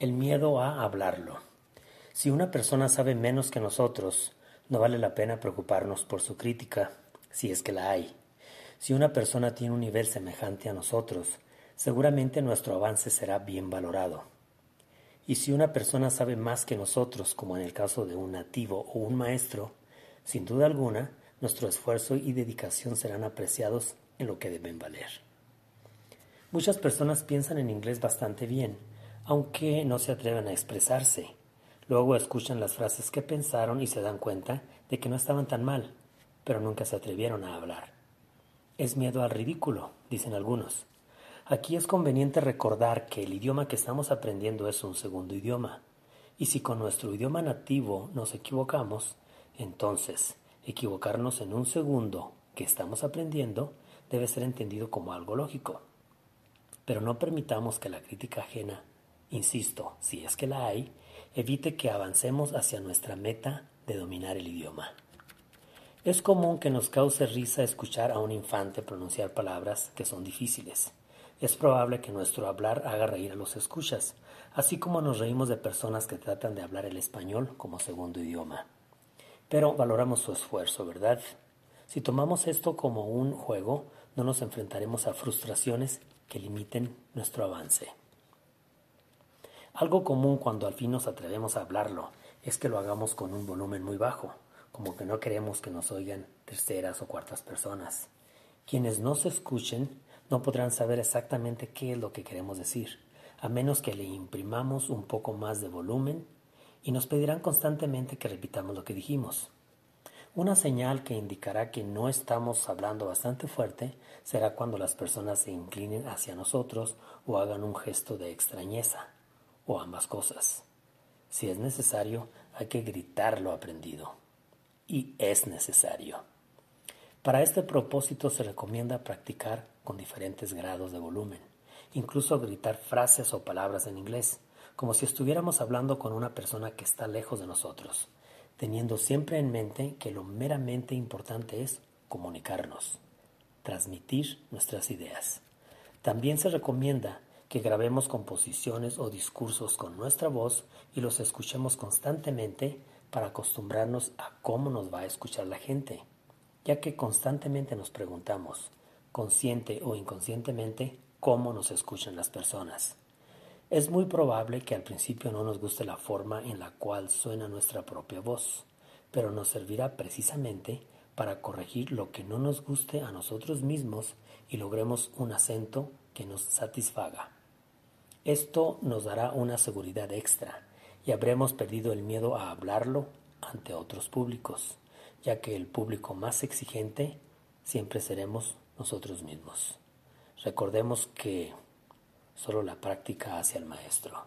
El miedo a hablarlo. Si una persona sabe menos que nosotros, no vale la pena preocuparnos por su crítica, si es que la hay. Si una persona tiene un nivel semejante a nosotros, seguramente nuestro avance será bien valorado. Y si una persona sabe más que nosotros, como en el caso de un nativo o un maestro, sin duda alguna, nuestro esfuerzo y dedicación serán apreciados en lo que deben valer. Muchas personas piensan en inglés bastante bien, aunque no se atreven a expresarse. Luego escuchan las frases que pensaron y se dan cuenta de que no estaban tan mal, pero nunca se atrevieron a hablar. Es miedo al ridículo, dicen algunos. Aquí es conveniente recordar que el idioma que estamos aprendiendo es un segundo idioma, y si con nuestro idioma nativo nos equivocamos, entonces equivocarnos en un segundo que estamos aprendiendo debe ser entendido como algo lógico. Pero no permitamos que la crítica ajena insisto, si es que la hay, evite que avancemos hacia nuestra meta de dominar el idioma. Es común que nos cause risa escuchar a un infante pronunciar palabras que son difíciles. Es probable que nuestro hablar haga reír a los escuchas, así como nos reímos de personas que tratan de hablar el español como segundo idioma. Pero valoramos su esfuerzo, ¿verdad? Si tomamos esto como un juego, no nos enfrentaremos a frustraciones que limiten nuestro avance. Algo común cuando al fin nos atrevemos a hablarlo es que lo hagamos con un volumen muy bajo, como que no queremos que nos oigan terceras o cuartas personas. Quienes nos escuchen no podrán saber exactamente qué es lo que queremos decir, a menos que le imprimamos un poco más de volumen y nos pedirán constantemente que repitamos lo que dijimos. Una señal que indicará que no estamos hablando bastante fuerte será cuando las personas se inclinen hacia nosotros o hagan un gesto de extrañeza ambas cosas. Si es necesario, hay que gritar lo aprendido. Y es necesario. Para este propósito se recomienda practicar con diferentes grados de volumen, incluso gritar frases o palabras en inglés, como si estuviéramos hablando con una persona que está lejos de nosotros, teniendo siempre en mente que lo meramente importante es comunicarnos, transmitir nuestras ideas. También se recomienda que grabemos composiciones o discursos con nuestra voz y los escuchemos constantemente para acostumbrarnos a cómo nos va a escuchar la gente, ya que constantemente nos preguntamos, consciente o inconscientemente, cómo nos escuchan las personas. Es muy probable que al principio no nos guste la forma en la cual suena nuestra propia voz, pero nos servirá precisamente para corregir lo que no nos guste a nosotros mismos y logremos un acento que nos satisfaga. Esto nos dará una seguridad extra y habremos perdido el miedo a hablarlo ante otros públicos, ya que el público más exigente siempre seremos nosotros mismos. Recordemos que solo la práctica hace al maestro.